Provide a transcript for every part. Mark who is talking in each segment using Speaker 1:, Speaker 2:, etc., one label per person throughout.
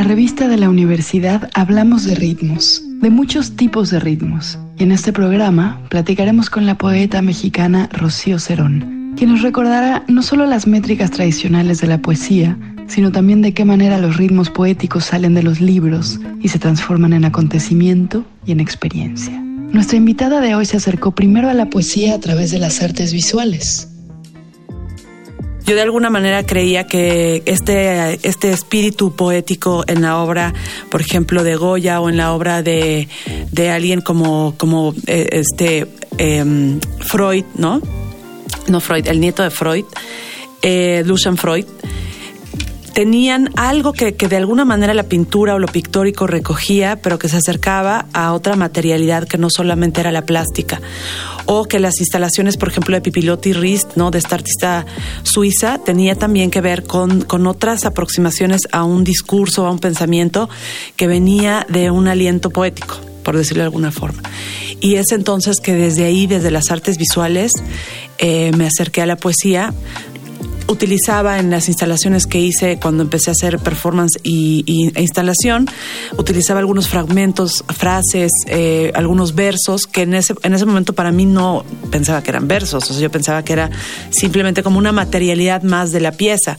Speaker 1: la revista de la universidad hablamos de ritmos, de muchos tipos de ritmos. Y en este programa platicaremos con la poeta mexicana Rocío Cerón, quien nos recordará no solo las métricas tradicionales de la poesía, sino también de qué manera los ritmos poéticos salen de los libros y se transforman en acontecimiento y en experiencia. Nuestra invitada de hoy se acercó primero a la poesía a través de las artes visuales.
Speaker 2: Yo de alguna manera creía que este, este espíritu poético en la obra, por ejemplo, de Goya o en la obra de, alguien como, como eh, este em, Freud, ¿no? No Freud, el nieto de Freud, eh, Lucian Freud, tenían algo que, de alguna manera la pintura o lo pictórico recogía, pero que se acercaba a otra materialidad que no solamente era la plástica. O que las instalaciones, por ejemplo, de Pipilotti Rist, ¿no? de esta artista suiza, tenía también que ver con, otras aproximaciones a un discurso, a un pensamiento que venía de un aliento poético, por decirlo de alguna forma. Y es entonces que desde ahí, desde las artes visuales, eh, me acerqué a la poesía, utilizaba en las instalaciones que hice cuando empecé a hacer performance y, e instalación, utilizaba algunos fragmentos, frases, eh, algunos versos que en ese, en ese momento para mí no pensaba que eran versos, o sea, yo pensaba que era simplemente como una materialidad más de la pieza.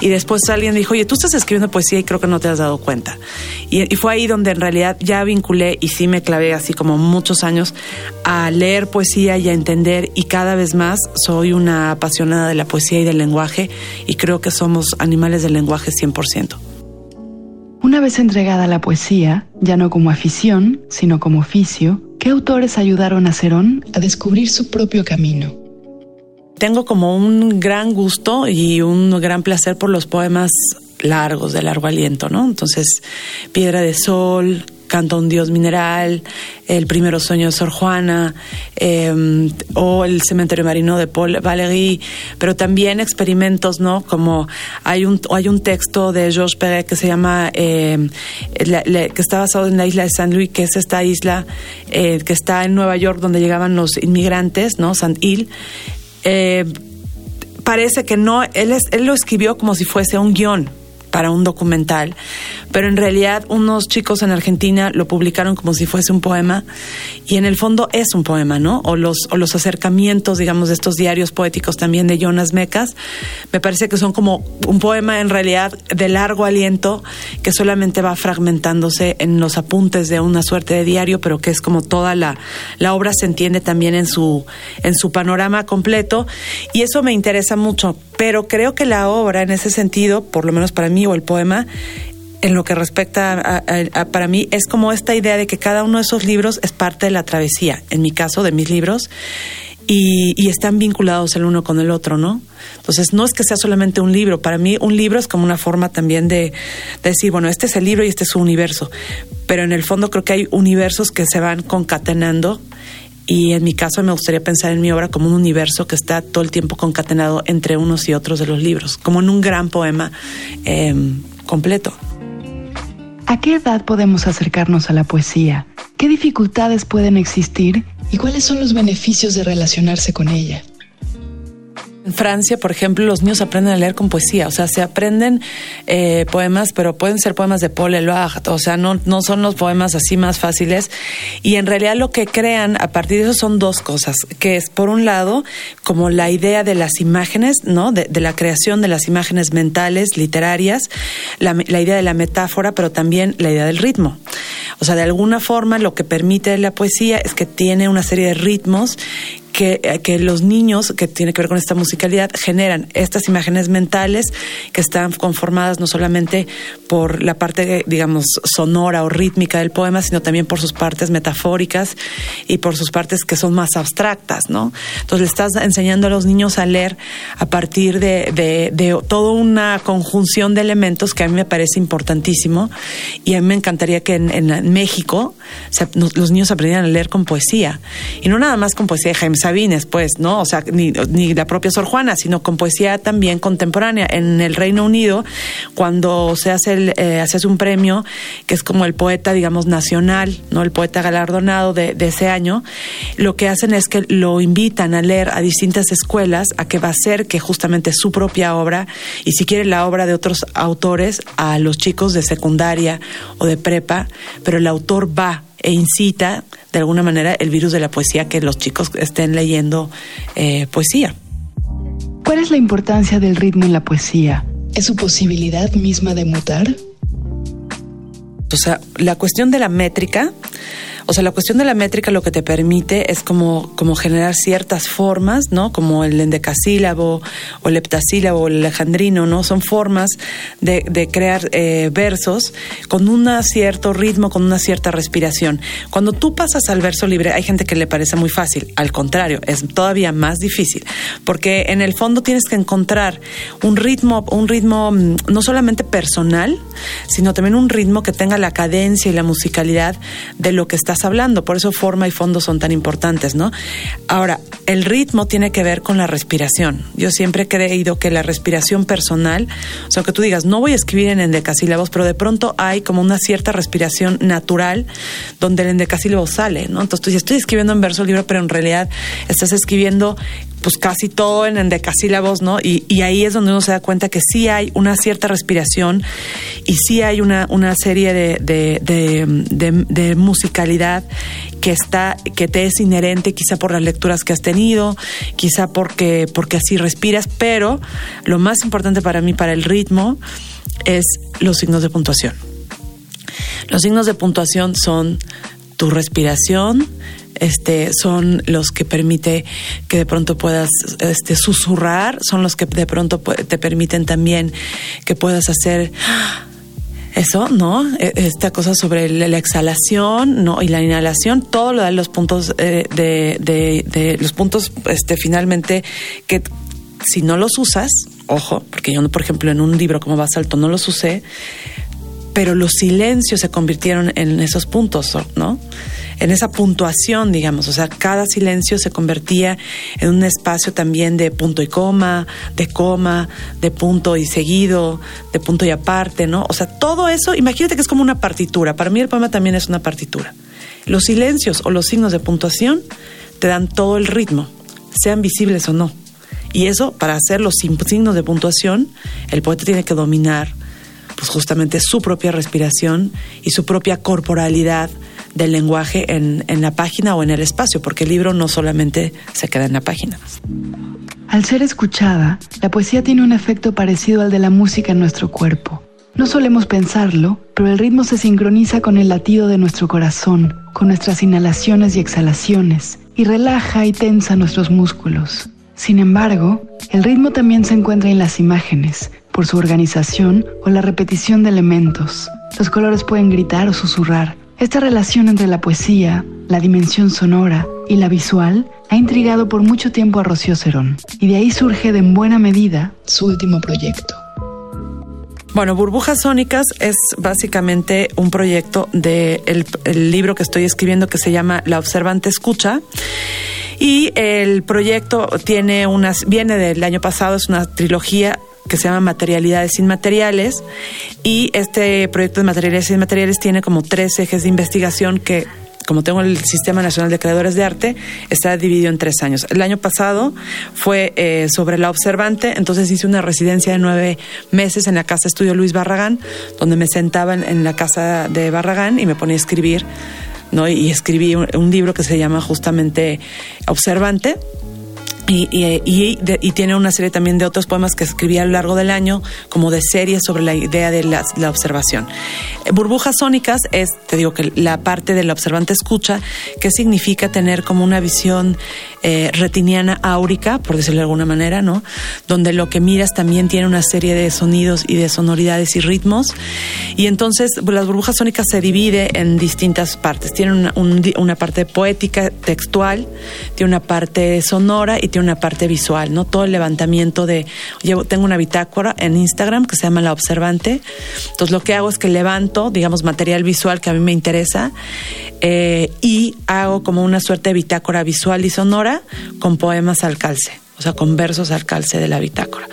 Speaker 2: Y después alguien dijo, oye, tú estás escribiendo poesía y creo que no te has dado cuenta. Y, y fue ahí donde en realidad ya vinculé y sí me clavé así como muchos años a leer poesía y a entender y cada vez más soy una apasionada de la poesía y del lenguaje y creo que somos animales del lenguaje 100%.
Speaker 1: Una vez entregada la poesía, ya no como afición, sino como oficio, ¿qué autores ayudaron a Cerón a descubrir su propio camino?
Speaker 2: Tengo como un gran gusto y un gran placer por los poemas largos, de largo aliento, ¿no? Entonces, Piedra de Sol, Canto un Dios Mineral, El Primero Sueño de Sor Juana, em, o El Cementerio Marino de Paul Valéry, pero también experimentos, ¿no? Como hay un, hay un texto de Georges Perret que se llama, em, que está basado en la isla de San Luis, que es esta isla eh, que está en Nueva York donde llegaban los inmigrantes, ¿no? Saint Hill. Eh, parece que no, él, es, él lo escribió como si fuese un guion, para un documental, pero en realidad unos chicos en Argentina lo publicaron como si fuese un poema y en el fondo es un poema, ¿no? O los, o los acercamientos, digamos, de estos diarios poéticos también de Jonas Mecas, me parece que son como un poema en realidad de largo aliento que solamente va fragmentándose en los apuntes de una suerte de diario, pero que es como toda la, la obra se entiende también en su, en su panorama completo y eso me interesa mucho, pero creo que la obra en ese sentido, por lo menos para mí, o el poema, en lo que respecta a, para mí, es como esta idea de que cada uno de esos libros es parte de la travesía, en mi caso, de mis libros, y, están vinculados el uno con el otro, ¿no? Entonces, no es que sea solamente un libro, para mí un libro es como una forma también de, de decir, bueno, este es el libro y este es su universo, pero en el fondo creo que hay universos que se van concatenando y en mi caso me gustaría pensar en mi obra como un universo que está todo el tiempo concatenado entre unos y otros de los libros, como en un gran poema em, completo.
Speaker 1: ¿A qué edad podemos acercarnos a la poesía? ¿Qué dificultades pueden existir? ¿Y cuáles son los beneficios de relacionarse con ella?
Speaker 2: En Francia, por ejemplo, los niños aprenden a leer con poesía, o sea, se aprenden eh, poemas, pero pueden ser poemas de Paul Eluard, o sea, no, no son los poemas así más fáciles. Y en realidad lo que crean a partir de eso son dos cosas, que es, por un lado, como la idea de las imágenes, ¿no? De, la creación de las imágenes mentales, literarias, la, la idea de la metáfora, pero también la idea del ritmo. O sea, de alguna forma lo que permite la poesía es que tiene una serie de ritmos eh, que, los niños, que tiene que ver con esta musicalidad, generan estas imágenes mentales que están conformadas no solamente por la parte, digamos, sonora o rítmica del poema, sino también por sus partes metafóricas y por sus partes que son más abstractas, ¿no? Entonces le estás enseñando a los niños a leer a partir de, de, toda una conjunción de elementos que a mí me parece importantísimo y a mí me encantaría que en, México los niños aprendieran a leer con poesía y no nada más con poesía de Jaime Sabines, pues, ¿no? O sea, ni, la propia Sor Juana, sino con poesía también contemporánea. En el Reino Unido, cuando se hace, el, eh, hace un premio, que es como el poeta, digamos, nacional, ¿no? El poeta galardonado de, de ese año, lo que hacen es que lo invitan a leer a distintas escuelas a que va a ser que justamente su propia obra, y si quiere la obra de otros autores, a los chicos de secundaria o de prepa, pero el autor va e incita de alguna manera el virus de la poesía que los chicos estén leyendo eh, poesía.
Speaker 1: ¿Cuál es la importancia del ritmo en la poesía? ¿Es su posibilidad misma de mutar?
Speaker 2: O sea, la cuestión de la métrica o sea, la cuestión de la métrica lo que te permite es como, como generar ciertas formas, ¿no? Como el endecasílabo o el heptasílabo o el alejandrino, ¿no? Son formas de, crear eh, versos con un cierto ritmo, con una cierta respiración. Cuando tú pasas al verso libre, hay gente que le parece muy fácil. Al contrario, es todavía más difícil. Porque en el fondo tienes que encontrar un ritmo, un ritmo mm, no solamente personal, sino también un ritmo que tenga la cadencia y la musicalidad de lo que estás hablando. Por eso forma y fondo son tan importantes, ¿no? Ahora, el ritmo tiene que ver con la respiración. Yo siempre he creído que la respiración personal, o sea, que tú digas, no voy a escribir en endecasílabos, pero de pronto hay como una cierta respiración natural donde el endecasílabo sale, ¿no? Entonces tú dices, estoy escribiendo en verso libre, pero en realidad estás escribiendo pues casi todo en endecasílabos, ¿no? Y, y, ahí es donde uno se da cuenta que sí hay una cierta respiración y sí hay una, una serie de, de, de, musicalidad que está, que te es inherente, quizá por las lecturas que has tenido, quizá porque, porque así respiras, pero lo más importante para mí, para el ritmo, es los signos de puntuación. Los signos de puntuación son tu respiración, este, son los que permite que de pronto puedas este, susurrar, son los que de pronto te permiten también que puedas hacer eso, ¿no? E, esta cosa sobre la exhalación, ¿no? Y la inhalación, todo lo de los puntos eh, de, de, de, los puntos, este, finalmente, que si no los usas, ojo, porque yo, por ejemplo, en un libro como Basalto no los usé, pero los silencios se convirtieron en esos puntos, ¿no? En esa puntuación, digamos, o sea, cada silencio se convertía en un espacio también de punto y coma, de coma, de punto y seguido, de punto y aparte, ¿no? O sea, todo eso, imagínate que es como una partitura. Para mí el poema también es una partitura. Los silencios o los signos de puntuación te dan todo el ritmo, sean visibles o no. Y eso, para hacer los signos de puntuación, el poeta tiene que dominar pues justamente su propia respiración y su propia corporalidad del lenguaje en, en, la página o en el espacio, porque el libro no solamente se queda en la página.
Speaker 1: Al ser escuchada, la poesía tiene un efecto parecido al de la música en nuestro cuerpo. No solemos pensarlo, pero el ritmo se sincroniza con el latido de nuestro corazón, con nuestras inhalaciones y exhalaciones, y relaja y tensa nuestros músculos. Sin embargo, el ritmo también se encuentra en las imágenes, por su organización o la repetición de elementos. Los colores pueden gritar o susurrar. Esta relación entre la poesía, la dimensión sonora y la visual ha intrigado por mucho tiempo a Rocío Cerón, y de ahí surge de en buena medida su último proyecto.
Speaker 2: Bueno, Burbujas Sónicas es básicamente un proyecto del de el libro que estoy escribiendo que se llama La Observante Escucha. Y el proyecto tiene unas, viene del año pasado, es una trilogía que se llama Materialidades Inmateriales y este proyecto de Materialidades Inmateriales tiene como tres ejes de investigación que como tengo el Sistema Nacional de Creadores de Arte, está dividido en tres años. El año pasado fue eh, sobre la observante, entonces hice una residencia de nueve meses en la Casa Estudio Luis Barragán, donde me sentaba en, la casa de Barragán y me ponía a escribir, ¿no? Y escribí un libro que se llama justamente Observante y, y, tiene una serie también de otros poemas que escribí a lo largo del año, como de series sobre la idea de la, observación. Eh, burbujas sónicas es, te digo, que la parte de la observante escucha, que significa tener como una visión eh, retiniana áurica, por decirlo de alguna manera, ¿no? Donde lo que miras también tiene una serie de sonidos y de sonoridades y ritmos. Y entonces pues, las burbujas sónicas se divide en distintas partes. Tiene una, un, una parte poética, textual, tiene una parte sonora y tiene una parte visual, ¿no? Todo el levantamiento de, llevo, tengo una bitácora en Instagram que se llama La Observante. Entonces lo que hago es que levanto, digamos, material visual que a mí me interesa eh, y hago como una suerte de bitácora visual y sonora con poemas al calce o sea, con versos al calce de la bitácora.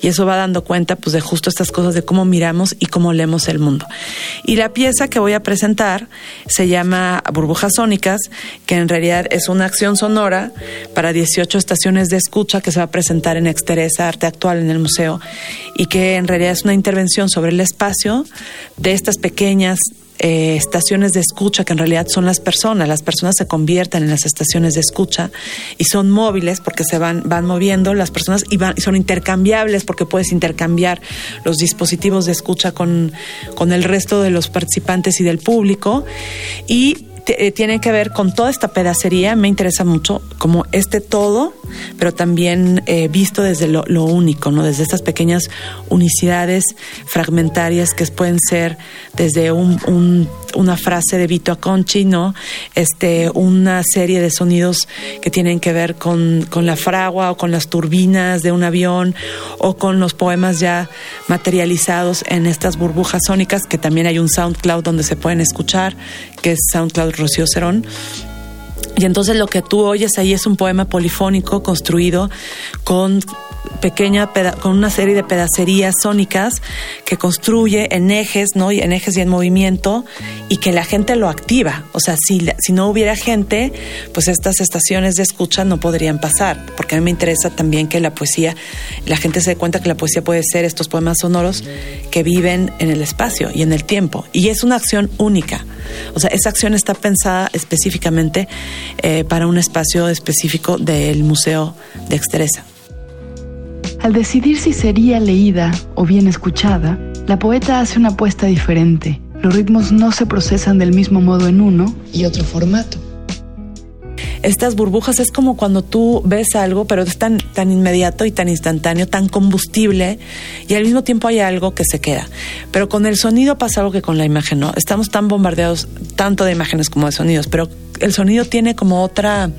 Speaker 2: Y eso va dando cuenta pues de justo estas cosas de cómo miramos y cómo leemos el mundo. Y la pieza que voy a presentar se llama Burbujas Sónicas, que en realidad es una acción sonora para 18 estaciones de escucha que se va a presentar en Exteresa Arte Actual en el museo y que en realidad es una intervención sobre el espacio de estas pequeñas eh, estaciones de escucha que en realidad son las personas. Las personas se convierten en las estaciones de escucha y son móviles porque se van, van moviendo las personas y, van, y son intercambiables porque puedes intercambiar los dispositivos de escucha con, con el resto de los participantes y del público. Y tiene que ver con toda esta pedacería, me interesa mucho como este todo, pero también eh, visto desde lo, único, ¿no? Desde estas pequeñas unicidades fragmentarias que pueden ser desde un, una frase de Vito Aconchi, ¿no? Este, una serie de sonidos que tienen que ver con la fragua o con las turbinas de un avión o con los poemas ya materializados en estas burbujas sónicas, que también hay un SoundCloud donde se pueden escuchar, que es SoundCloud Rocío Cerón. Y entonces lo que tú oyes ahí es un poema polifónico construido con pequeña con una serie de pedacerías sónicas que construye en ejes, ¿no? Y en ejes y en movimiento y que la gente lo activa. O sea, si, si no hubiera gente, pues estas estaciones de escucha no podrían pasar, porque a mí me interesa también que la poesía, la gente se dé cuenta que la poesía puede ser estos poemas sonoros que viven en el espacio y en el tiempo. Y es una acción única. O sea, esa acción está pensada específicamente eh, para un espacio específico del Museo de Exteresa.
Speaker 1: Al decidir si sería leída o bien escuchada, la poeta hace una apuesta diferente. Los ritmos no se procesan del mismo modo en uno y otro formato.
Speaker 2: Estas burbujas es como cuando tú ves algo, pero es tan, tan inmediato y tan instantáneo, tan combustible, y al mismo tiempo hay algo que se queda. Pero con el sonido pasa algo que con la imagen no. Estamos tan bombardeados tanto de imágenes como de sonidos, pero el sonido tiene como otra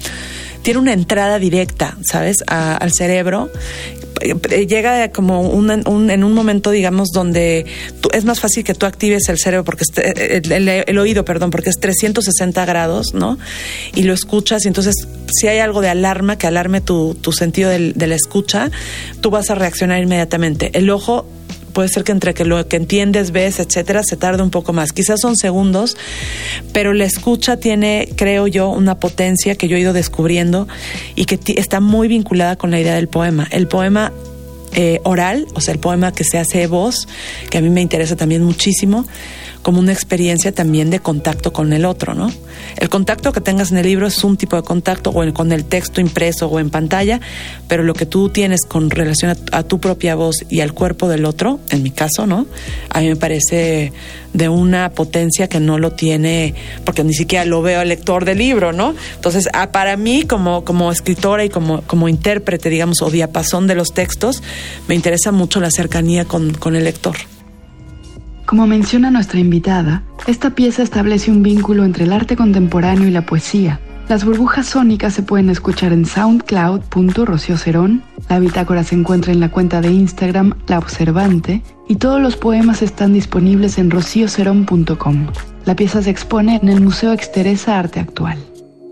Speaker 2: tiene una entrada directa, ¿sabes?, al cerebro llega como un, en un momento, digamos, donde es más fácil que tú actives el cerebro, porque eh, el, oído, perdón, porque es 360 grados, ¿no? Y lo escuchas, y entonces si hay algo de alarma que alarme tu, tu sentido de la escucha, tú vas a reaccionar inmediatamente. El ojo puede ser que entre que lo que entiendes, ves, etcétera, se tarde un poco más. Quizás son segundos, pero la escucha tiene, creo yo, una potencia que yo he ido descubriendo y que está muy vinculada con la idea del poema. El poema eh, oral, o sea, el poema que se hace voz, que a mí me interesa también muchísimo, como una experiencia también de contacto con el otro, ¿no? El contacto que tengas en el libro es un tipo de contacto o con el texto impreso o en pantalla, pero lo que tú tienes con relación a, tu propia voz y al cuerpo del otro, en mi caso, ¿no? A mí me parece de una potencia que no lo tiene, porque ni siquiera lo veo el lector del libro, ¿no? Entonces, ah, para mí, como, escritora y como, intérprete, digamos, o diapasón de los textos, me interesa mucho la cercanía con el lector.
Speaker 1: Como menciona nuestra invitada, esta pieza establece un vínculo entre el arte contemporáneo y la poesía. Las burbujas sónicas se pueden escuchar en soundcloud.rociocerón, la bitácora se encuentra en la cuenta de Instagram La Observante y todos los poemas están disponibles en rociocerón.com. La pieza se expone en el Museo Exteresa Arte Actual.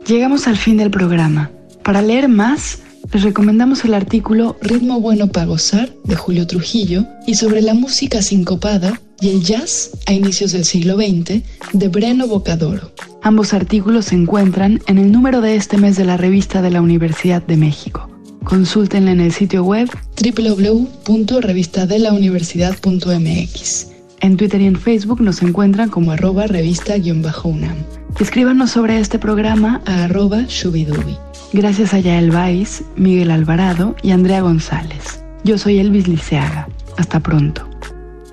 Speaker 1: Llegamos al fin del programa. Para leer más, les recomendamos el artículo Ritmo Bueno para Gozar de Julio Trujillo y sobre la música sincopada y el jazz a inicios del siglo XX de Breno Bocadoro. Ambos artículos se encuentran en el número de este mes de la revista de la Universidad de México. Consúltenla en el sitio web www.revistadelauniversidad.mx. En Twitter y en Facebook nos encuentran como arroba revista-unam. Escríbanos sobre este programa a arroba shubidubi. Gracias a Yael Vais, Miguel Alvarado y Andrea González. Yo soy Elvis Liceaga. Hasta pronto.